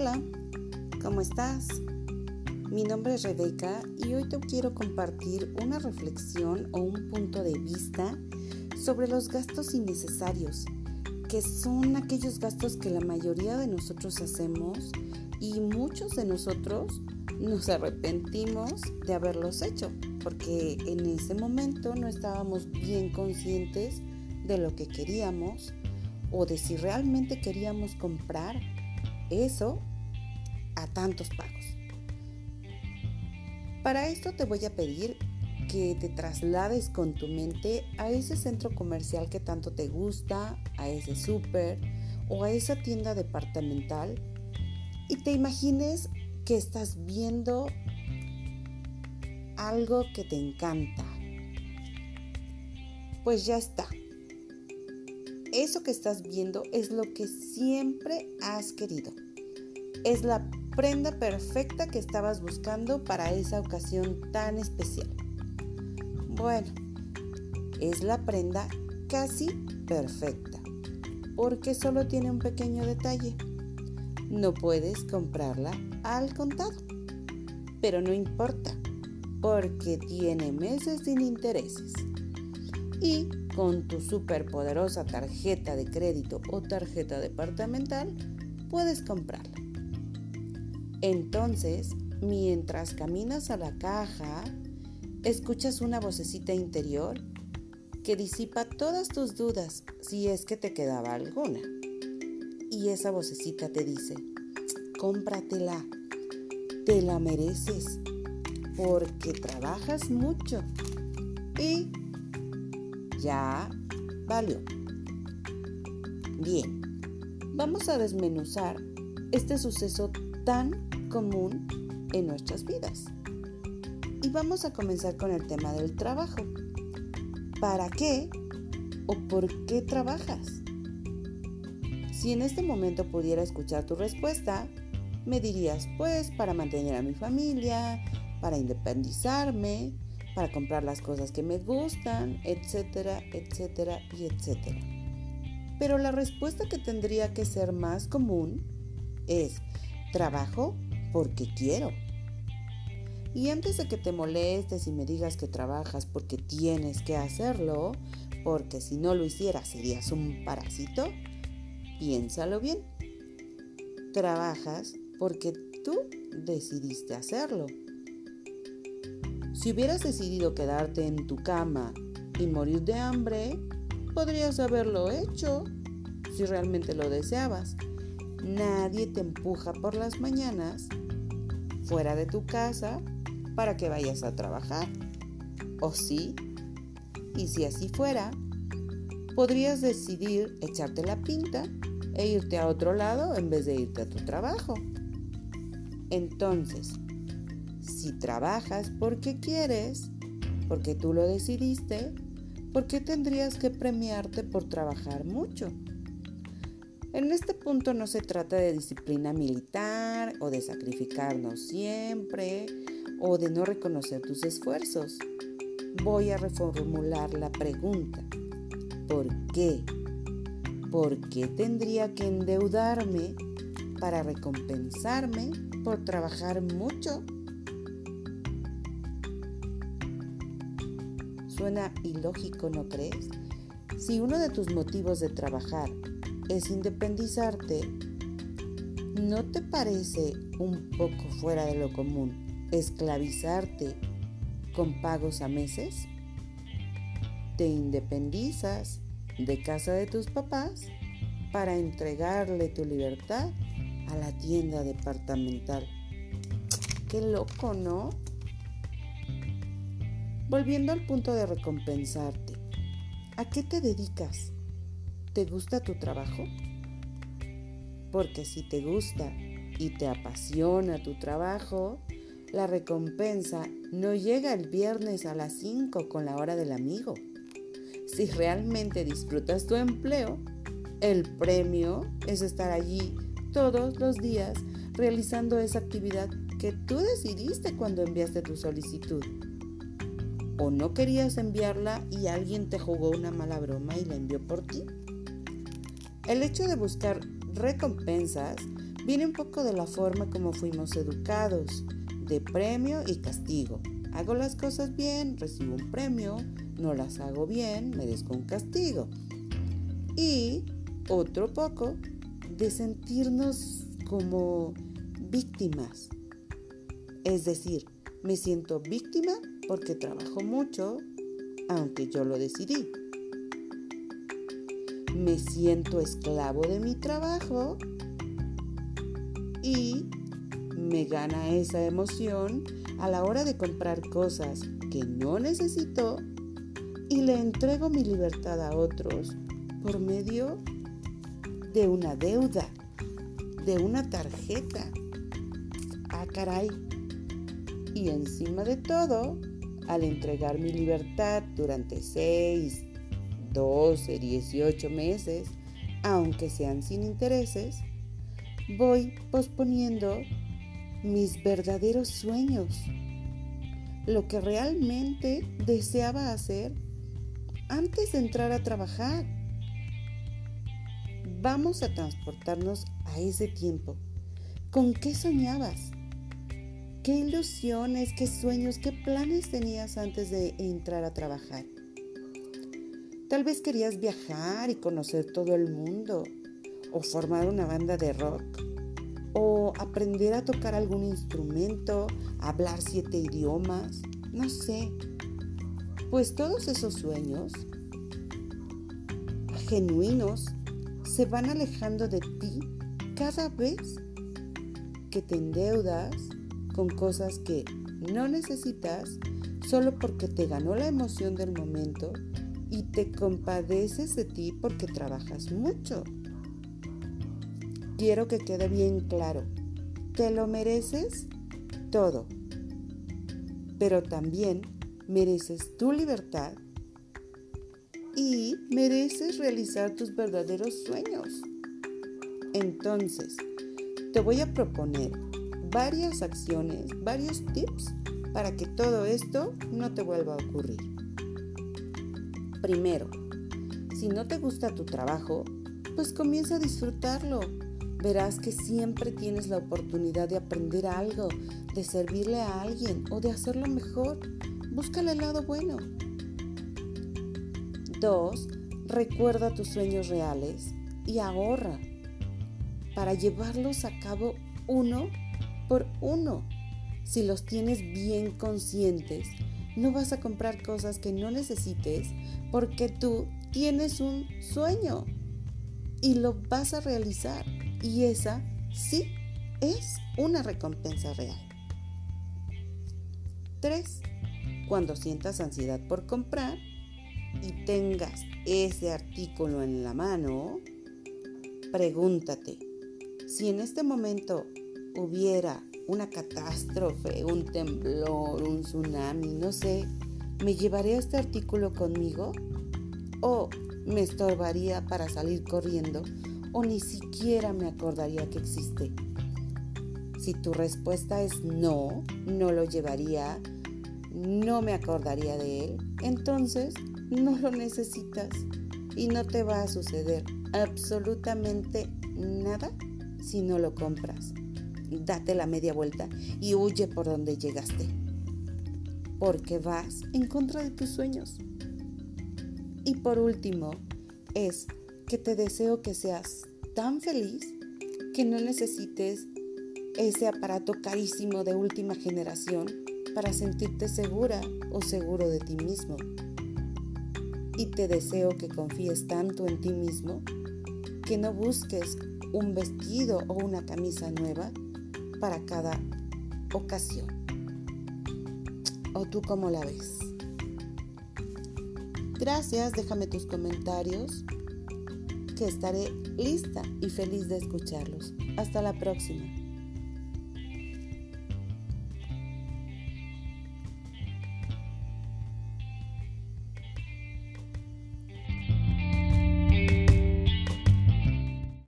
Hola, ¿cómo estás? Mi nombre es Rebeca y hoy te quiero compartir una reflexión o un punto de vista sobre los gastos innecesarios, que son aquellos gastos que la mayoría de nosotros hacemos y muchos de nosotros nos arrepentimos de haberlos hecho, porque en ese momento no estábamos bien conscientes de lo que queríamos o de si realmente queríamos comprar eso a tantos pagos. Para esto te voy a pedir que te traslades con tu mente a ese centro comercial que tanto te gusta, a ese súper o a esa tienda departamental y te imagines que estás viendo algo que te encanta. Pues ya está. Eso que estás viendo es lo que siempre has querido. Es la prenda perfecta que estabas buscando para esa ocasión tan especial. Bueno, es la prenda casi perfecta, porque solo tiene un pequeño detalle. No puedes comprarla al contado. Pero no importa, porque tiene meses sin intereses. Y con tu superpoderosa tarjeta de crédito o tarjeta departamental puedes comprarla. Entonces, mientras caminas a la caja, escuchas una vocecita interior que disipa todas tus dudas si es que te quedaba alguna. Y esa vocecita te dice, cómpratela, te la mereces porque trabajas mucho y ya valió. Bien, vamos a desmenuzar este suceso tan común en nuestras vidas. Y vamos a comenzar con el tema del trabajo. ¿Para qué o por qué trabajas? Si en este momento pudiera escuchar tu respuesta, me dirías, pues para mantener a mi familia, para independizarme, para comprar las cosas que me gustan, etcétera, etcétera y etcétera. Pero la respuesta que tendría que ser más común es, trabajo porque quiero. Y antes de que te molestes y me digas que trabajas porque tienes que hacerlo, porque si no lo hicieras serías un parásito, piénsalo bien. Trabajas porque tú decidiste hacerlo. Si hubieras decidido quedarte en tu cama y morir de hambre, podrías haberlo hecho si realmente lo deseabas. Nadie te empuja por las mañanas fuera de tu casa para que vayas a trabajar. ¿O sí? Y si así fuera, podrías decidir echarte la pinta e irte a otro lado en vez de irte a tu trabajo. Entonces, si trabajas porque quieres, porque tú lo decidiste, ¿por qué tendrías que premiarte por trabajar mucho? En este punto no se trata de disciplina militar o de sacrificarnos siempre o de no reconocer tus esfuerzos. Voy a reformular la pregunta. ¿Por qué? ¿Por qué tendría que endeudarme para recompensarme por trabajar mucho? Suena ilógico, ¿no crees? Si uno de tus motivos de trabajar es independizarte, ¿no te parece un poco fuera de lo común esclavizarte con pagos a meses? Te independizas de casa de tus papás para entregarle tu libertad a la tienda departamental. Qué loco, ¿no? Volviendo al punto de recompensarte, ¿a qué te dedicas? ¿Te gusta tu trabajo? Porque si te gusta y te apasiona tu trabajo, la recompensa no llega el viernes a las 5 con la hora del amigo. Si realmente disfrutas tu empleo, el premio es estar allí todos los días realizando esa actividad que tú decidiste cuando enviaste tu solicitud. O no querías enviarla y alguien te jugó una mala broma y la envió por ti. El hecho de buscar recompensas Viene un poco de la forma como fuimos educados, de premio y castigo. Hago las cosas bien, recibo un premio, no las hago bien, merezco un castigo. Y otro poco de sentirnos como víctimas. Es decir, me siento víctima porque trabajo mucho, aunque yo lo decidí. Me siento esclavo de mi trabajo y me gana esa emoción a la hora de comprar cosas que no necesito y le entrego mi libertad a otros por medio de una deuda, de una tarjeta. Ah, caray. Y encima de todo, al entregar mi libertad durante 6, 12, 18 meses, aunque sean sin intereses, voy posponiendo mis verdaderos sueños, lo que realmente deseaba hacer antes de entrar a trabajar. Vamos a transportarnos a ese tiempo. ¿Con qué soñabas? ¿Qué ilusiones, qué sueños, qué planes tenías antes de entrar a trabajar? Tal vez querías viajar y conocer todo el mundo, o formar una banda de rock, o aprender a tocar algún instrumento, hablar siete idiomas, no sé. Pues todos esos sueños genuinos se van alejando de ti cada vez que te endeudas con cosas que no necesitas solo porque te ganó la emoción del momento y te compadeces de ti porque trabajas mucho. Quiero que quede bien claro, te lo mereces todo, pero también mereces tu libertad y mereces realizar tus verdaderos sueños. Entonces, te voy a proponer varias acciones, varios tips para que todo esto no te vuelva a ocurrir. Primero, si no te gusta tu trabajo, pues comienza a disfrutarlo. Verás que siempre tienes la oportunidad de aprender algo, de servirle a alguien o de hacerlo mejor. Búscale el lado bueno. 2. Recuerda tus sueños reales y ahorra para llevarlos a cabo uno por uno. Si los tienes bien conscientes, no vas a comprar cosas que no necesites porque tú tienes un sueño y lo vas a realizar. Y esa sí es una recompensa real. 3. Cuando sientas ansiedad por comprar y tengas ese artículo en la mano, pregúntate, si en este momento hubiera una catástrofe, un temblor, un tsunami, no sé, ¿me llevaré este artículo conmigo? ¿O me estorbaría para salir corriendo? ¿O ni siquiera me acordaría que existe? Si tu respuesta es no, no lo llevaría, no me acordaría de él, entonces no lo necesitas y no te va a suceder absolutamente nada si no lo compras date la media vuelta y huye por donde llegaste. Porque vas en contra de tus sueños. Y por último, es que te deseo que seas tan feliz que no necesites ese aparato carísimo de última generación para sentirte segura o seguro de ti mismo. Y te deseo que confíes tanto en ti mismo que no busques un vestido o una camisa nueva para cada ocasión. ¿O tú cómo la ves? Gracias, déjame tus comentarios, que estaré lista y feliz de escucharlos. Hasta la próxima.